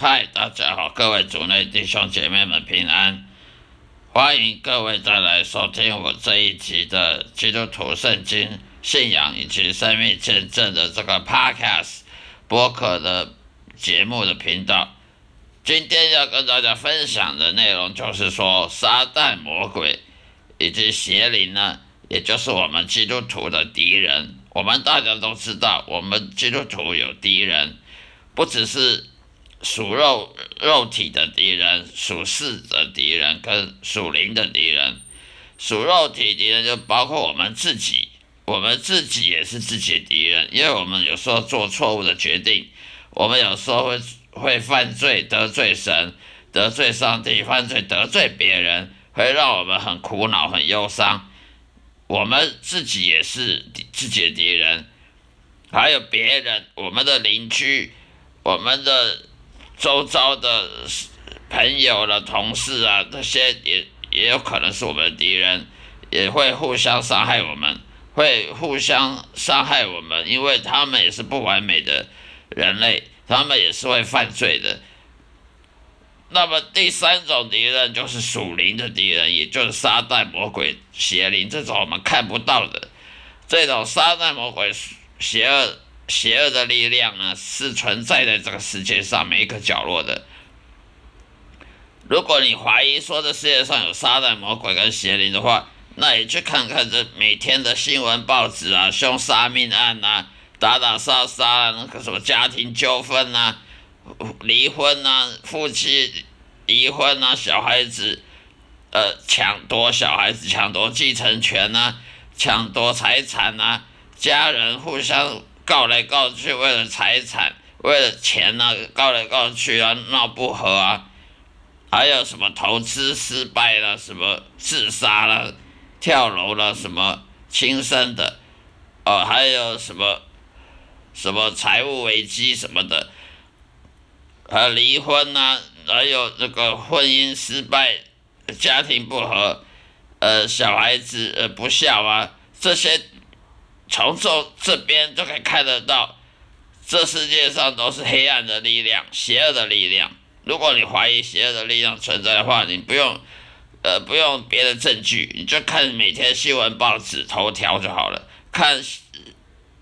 嗨，大家好，各位主内弟兄姐妹们平安，欢迎各位再来收听我这一集的基督徒圣经信仰以及生命见证的这个 Podcast 播客的节目的频道。今天要跟大家分享的内容就是说，撒旦魔鬼以及邪灵呢，也就是我们基督徒的敌人。我们大家都知道，我们基督徒有敌人，不只是属肉肉体的敌人、属世的敌人跟属灵的敌人。属肉体敌人就包括我们自己，我们自己也是自己的敌人，因为我们有时候做错误的决定，我们有时候会会犯罪得罪神、得罪上帝，犯罪得罪别人，会让我们很苦恼、很忧伤。我们自己也是自己的敌人，还有别人，我们的邻居，我们的周遭的朋友了、同事啊，这些也也有可能是我们的敌人，也会互相伤害我们，会互相伤害我们，因为他们也是不完美的人类，他们也是会犯罪的。那么第三种敌人就是属灵的敌人，也就是撒旦、魔鬼、邪灵这种我们看不到的这种撒旦、魔鬼、邪恶、邪恶的力量呢，是存在在这个世界上每一个角落的。如果你怀疑说这世界上有撒旦、魔鬼跟邪灵的话，那你去看看这每天的新闻报纸啊，凶杀命案啊，打打杀杀啊，那个什么家庭纠纷啊。离婚啊，夫妻离婚啊，小孩子呃抢夺小孩子抢夺继承权啊，抢夺财产啊，家人互相告来告去，为了财产，为了钱啊，告来告去啊，闹不和啊，还有什么投资失败了，什么自杀了，跳楼了，什么轻生的，哦，还有什么什么财务危机什么的。呃，离婚呐，还有这个婚姻失败、家庭不和，呃，小孩子呃不孝啊，这些从这这边就可以看得到，这世界上都是黑暗的力量、邪恶的力量。如果你怀疑邪恶的力量存在的话，你不用呃不用别的证据，你就看每天新闻报纸头条就好了，看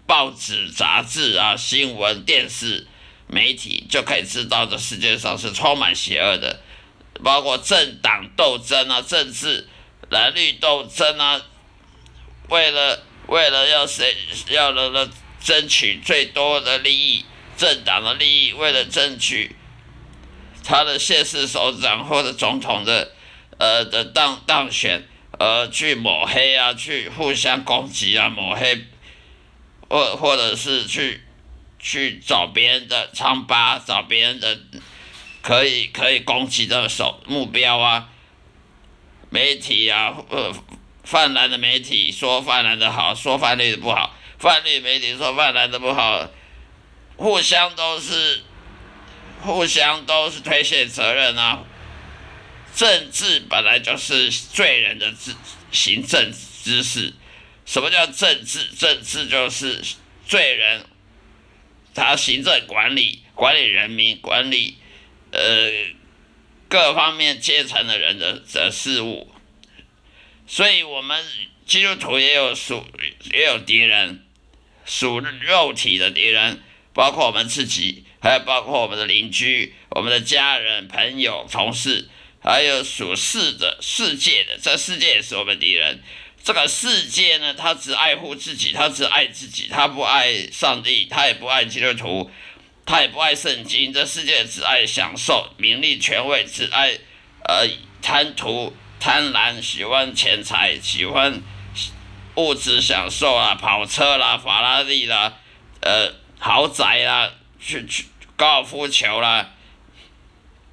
报纸、杂志啊、新闻、电视。媒体就可以知道，这世界上是充满邪恶的，包括政党斗争啊、政治蓝绿斗争啊，为了为了要谁要了了争取最多的利益，政党的利益，为了争取他的县市首长或者总统的呃的当当选，而去抹黑啊，去互相攻击啊，抹黑，或或者是去。去找别人的疮疤，找别人的可以可以攻击的手目标啊！媒体啊，呃，泛蓝的媒体说泛蓝的好，说泛绿的不好；泛绿媒体说泛蓝的不好，互相都是互相都是推卸责任啊！政治本来就是罪人的治行政姿势。什么叫政治？政治就是罪人。他行政管理、管理人民、管理呃各方面阶层的人的的事物，所以我们基督徒也有属也有敌人，属肉体的敌人，包括我们自己，还有包括我们的邻居、我们的家人、朋友、同事，还有属世的世界的，这世界也是我们敌人。这个世界呢，他只爱护自己，他只爱自己，他不爱上帝，他也不爱基督徒，他也不爱圣经。这世界只爱享受名利权位，只爱呃贪图贪婪，喜欢钱财，喜欢物质享受啊，跑车啦，法拉利啦，呃豪宅啦，去去高尔夫球啦，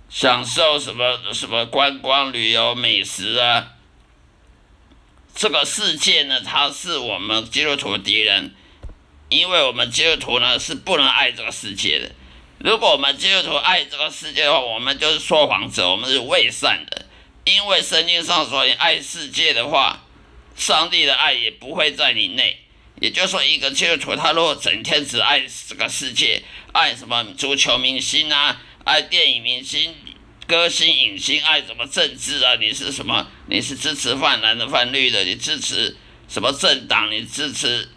享受什么什么观光旅游美食啊。这个世界呢，它是我们基督徒敌人，因为我们基督徒呢是不能爱这个世界的。如果我们基督徒爱这个世界的话，我们就是说谎者，我们是伪善的。因为圣经上说，你爱世界的话，上帝的爱也不会在你内。也就是说，一个基督徒他如果整天只爱这个世界，爱什么足球明星啊，爱电影明星、歌星、影星，爱什么政治啊？你是什么？你是支持泛蓝的、泛绿的？你支持什么政党？你支持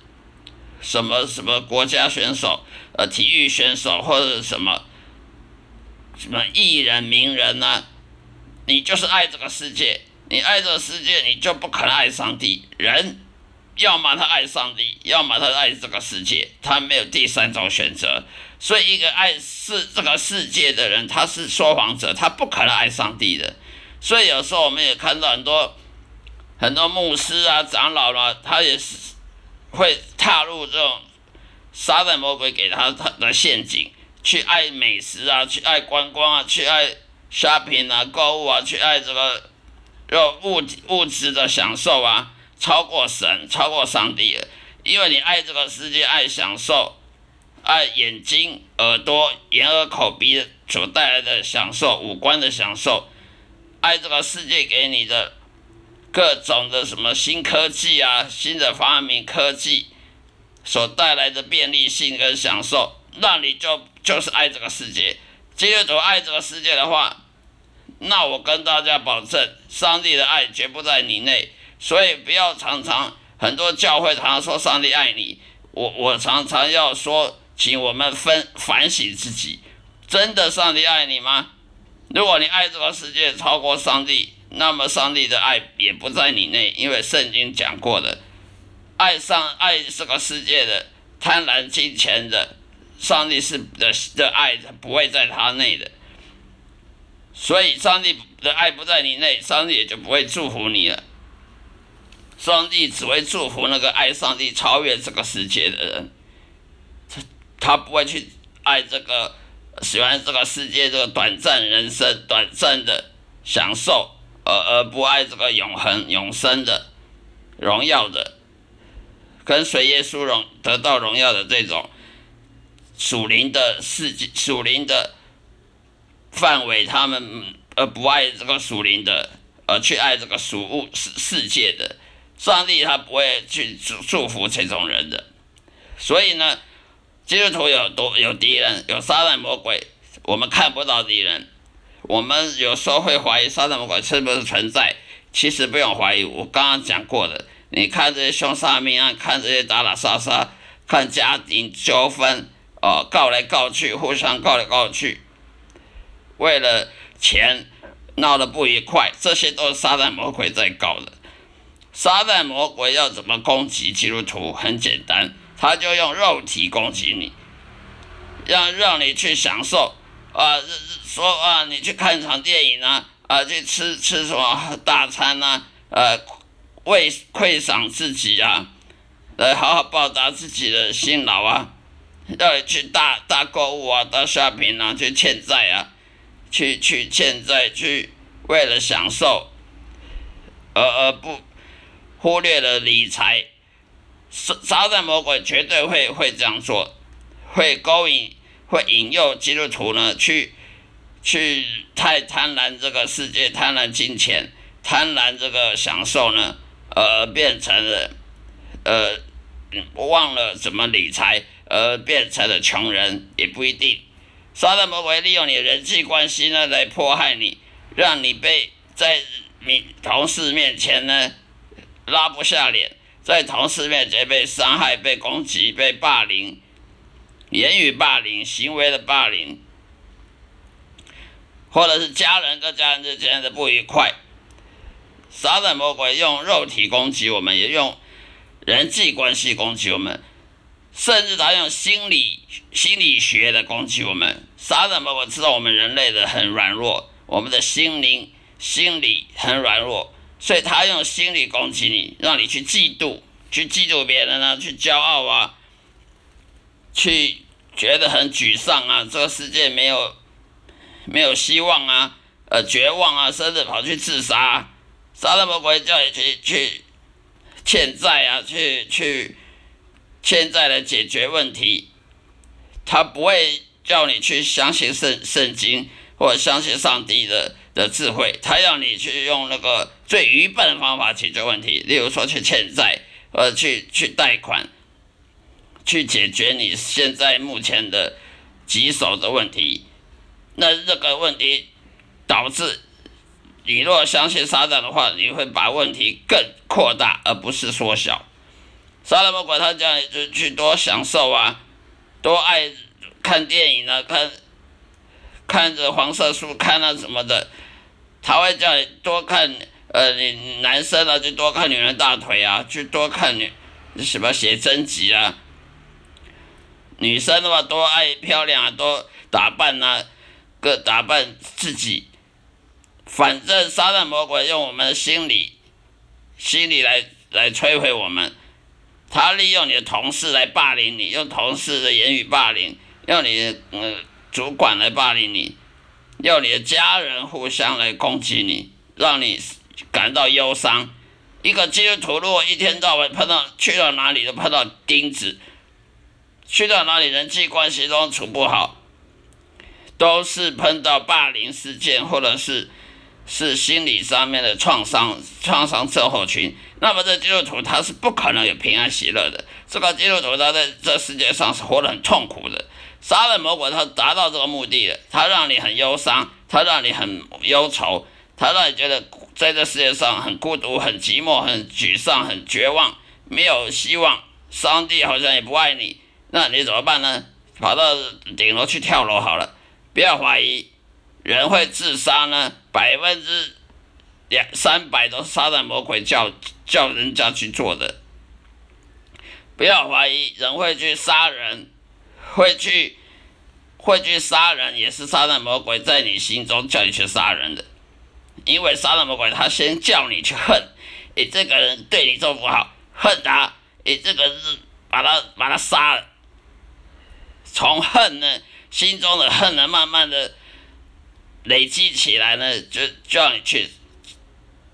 什么什么国家选手？呃，体育选手或者什么什么艺人、名人呢？你就是爱这个世界，你爱这个世界，你就不可能爱上帝。人要么他爱上帝，要么他爱这个世界，他没有第三种选择。所以，一个爱世这个世界的人，他是说谎者，他不可能爱上帝的。所以，有时候我们也看到很多很多牧师啊、长老啦，他也是会踏入这种撒旦魔鬼给他他的陷阱，去爱美食啊，去爱观光啊，去爱 shopping 啊、购物啊，去爱这个肉物物质的享受啊，超过神，超过上帝了。因为你爱这个世界，爱享受。爱眼睛、耳朵、眼、耳、口、鼻所带来的享受，五官的享受；爱这个世界给你的各种的什么新科技啊、新的发明科技所带来的便利性跟享受，那你就就是爱这个世界。基督徒爱这个世界的话，那我跟大家保证，上帝的爱绝不在你内。所以不要常常很多教会常常说上帝爱你，我我常常要说。请我们分反省自己，真的上帝爱你吗？如果你爱这个世界超过上帝，那么上帝的爱也不在你内，因为圣经讲过的，爱上爱这个世界的贪婪金钱的，上帝是的的爱不会在他内的，所以上帝的爱不在你内，上帝也就不会祝福你了。上帝只会祝福那个爱上帝、超越这个世界的人。他不会去爱这个，喜欢这个世界这个短暂人生、短暂的享受，而而不爱这个永恒、永生的荣耀的，跟随耶稣荣得到荣耀的这种属灵的世界、属灵的范围，他们而不爱这个属灵的，而去爱这个属物世世界的，上帝他不会去祝祝福这种人的，所以呢。基督徒有多有敌人，有撒旦魔鬼，我们看不到敌人。我们有时候会怀疑撒旦魔鬼是不是存在，其实不用怀疑。我刚刚讲过的，你看这些凶杀命案，看这些打打杀杀，看家庭纠纷，哦，告来告去，互相告来告去，为了钱闹得不愉快，这些都是撒旦魔鬼在搞的。撒旦魔鬼要怎么攻击基督徒？很简单。他就用肉体攻击你，让让你去享受啊，说啊，你去看场电影啊，啊，去吃吃什么大餐呐，呃，为馈赏自己啊，来好好报答自己的辛劳啊，要去大大购物啊，大 shopping 啊，去欠债啊，去去欠债去为了享受，而而不忽略了理财。撒撒旦魔鬼绝对会会这样做，会勾引、会引诱基督徒呢去去太贪婪这个世界，贪婪金钱，贪婪这个享受呢，而变成了呃忘了怎么理财，而变成了穷人也不一定。撒旦魔鬼利用你的人际关系呢来迫害你，让你被在你同事面前呢拉不下脸。在同事面前被伤害、被攻击、被霸凌，言语霸凌、行为的霸凌，或者是家人跟家人之间的不愉快，撒旦魔鬼用肉体攻击我们，也用人际关系攻击我们，甚至他用心理心理学的攻击我们。撒旦魔鬼知道我们人类的很软弱，我们的心灵、心理很软弱。所以他用心理攻击你，让你去嫉妒，去嫉妒别人啊，去骄傲啊，去觉得很沮丧啊，这个世界没有没有希望啊，呃，绝望啊，甚至跑去自杀，撒旦魔鬼叫你去去欠债啊，去去欠债来解决问题，他不会叫你去相信圣圣经或相信上帝的。的智慧，他要你去用那个最愚笨的方法解决问题，例如说去欠债，呃，去去贷款，去解决你现在目前的棘手的问题。那这个问题导致你若相信撒旦的话，你会把问题更扩大，而不是缩小。撒旦魔鬼他叫你就去多享受啊，多爱看电影啊，看看着黄色书看啊什么的，他会叫你多看呃，你男生啊就多看女人大腿啊，去多看女什么写真集啊。女生的话多爱漂亮啊，多打扮啊，各打扮自己。反正撒旦魔鬼用我们的心理，心理来来摧毁我们。他利用你的同事来霸凌你，用同事的言语霸凌，用你的嗯主管来霸凌你，用你的家人互相来攻击你，让你感到忧伤。一个基督徒如果一天到晚碰到去到哪里都碰到钉子。去到哪里，人际关系都处不好，都是碰到霸凌事件，或者是是心理上面的创伤、创伤症候群。那么这基督徒他是不可能有平安喜乐的。这个基督徒他在这世界上是活得很痛苦的。杀人魔鬼他达到这个目的了，他让你很忧伤，他让你很忧愁，他让你觉得在这世界上很孤独、很寂寞、很沮丧、很绝望，没有希望。上帝好像也不爱你。那你怎么办呢？跑到顶楼去跳楼好了。不要怀疑，人会自杀呢，百分之两三百都是杀人魔鬼叫叫人家去做的。不要怀疑，人会去杀人，会去会去杀人，也是杀人魔鬼在你心中叫你去杀人的。因为杀人魔鬼他先叫你去恨，你这个人对你做不好，恨他，你这个是把他把他杀了。从恨呢，心中的恨呢，慢慢的累积起来呢，就叫你去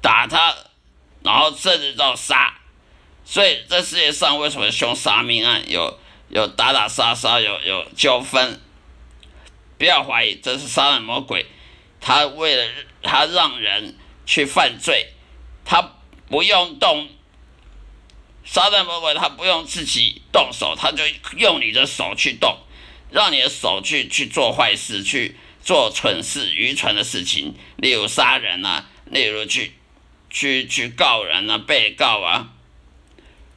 打他，然后甚至到杀。所以这世界上为什么凶杀命案有有打打杀杀，有有纠纷？不要怀疑，这是杀人魔鬼，他为了他让人去犯罪，他不用动。杀人魔鬼他不用自己动手，他就用你的手去动。让你的手去去做坏事，去做蠢事、愚蠢的事情，例如杀人啊，例如去去去告人啊、被告啊。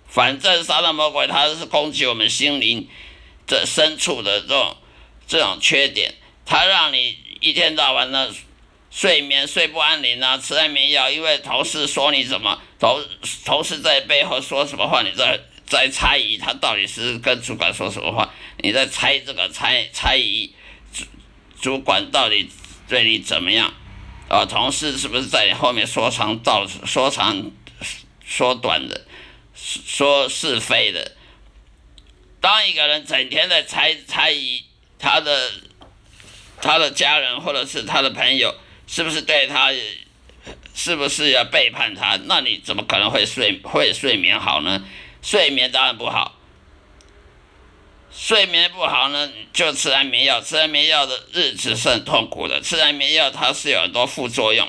反正杀人魔鬼他是攻击我们心灵这深处的这种这种缺点，他让你一天到晚的睡眠睡不安宁啊，吃安眠药，因为同事说你怎么同同事在背后说什么话，你在在猜疑他到底是跟主管说什么话。你在猜这个猜猜疑主主管到底对你怎么样？啊，同事是不是在你后面说长道说长说短的说是非的？当一个人整天在猜猜疑他的他的家人或者是他的朋友是不是对他是不是要背叛他？那你怎么可能会睡会睡眠好呢？睡眠当然不好。睡眠不好呢，就吃安眠药。吃安眠药的日子是很痛苦的。吃安眠药它是有很多副作用，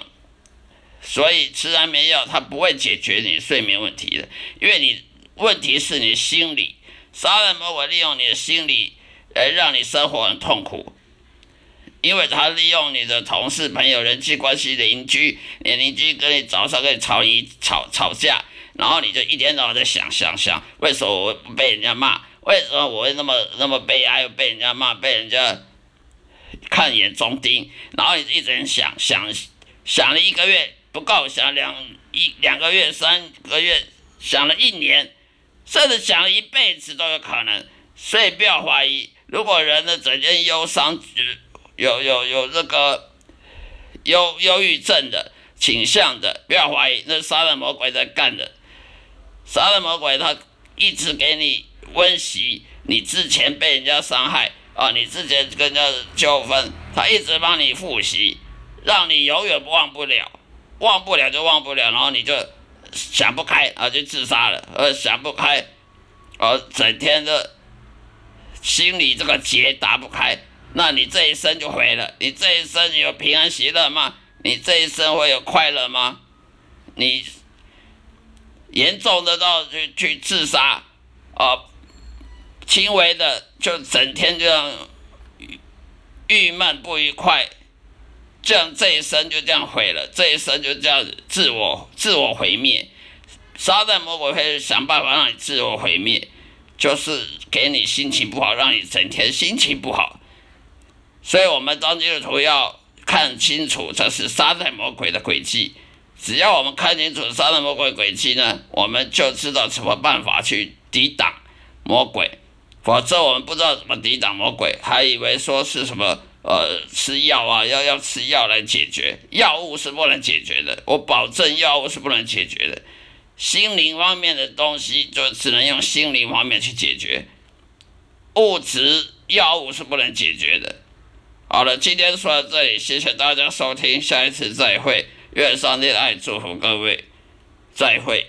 所以吃安眠药它不会解决你睡眠问题的，因为你问题是你心理。杀人魔我利用你的心理来让你生活很痛苦，因为他利用你的同事、朋友、人际关系、邻居，你邻居跟你早上跟你吵一吵吵架，然后你就一天到晚在想想想，为什么我被人家骂？为什么我会那么那么悲哀，又被人家骂，被人家看眼中钉？然后你一直想想想了一个月不够，想两一两个月、三个月，想了一年，甚至想了一辈子都有可能。所以不要怀疑，如果人的整天忧伤，有有有这个忧忧郁症的倾向的，不要怀疑，那是杀人魔鬼在干的。杀人魔鬼他一直给你。温习你之前被人家伤害啊，你之前跟人家纠纷，他一直帮你复习，让你永远忘不了，忘不了就忘不了，然后你就想不开啊，就自杀了，呃，想不开，呃，整天的心里这个结打不开，那你这一生就毁了，你这一生你有平安喜乐吗？你这一生会有快乐吗？你严重的到去去自杀啊？轻微的就整天这样郁闷不愉快，这样这一生就这样毁了，这一生就这样自我自我毁灭。撒旦魔鬼会想办法让你自我毁灭，就是给你心情不好，让你整天心情不好。所以，我们当基督徒要看清楚，这是撒旦魔鬼的轨迹。只要我们看清楚撒旦魔鬼轨迹呢，我们就知道什么办法去抵挡魔鬼。否则，我们不知道怎么抵挡魔鬼，还以为说是什么呃吃药啊，要要吃药来解决，药物是不能解决的。我保证，药物是不能解决的。心灵方面的东西，就只能用心灵方面去解决，物质药物是不能解决的。好了，今天说到这里，谢谢大家收听，下一次再会，愿上帝爱祝福各位，再会。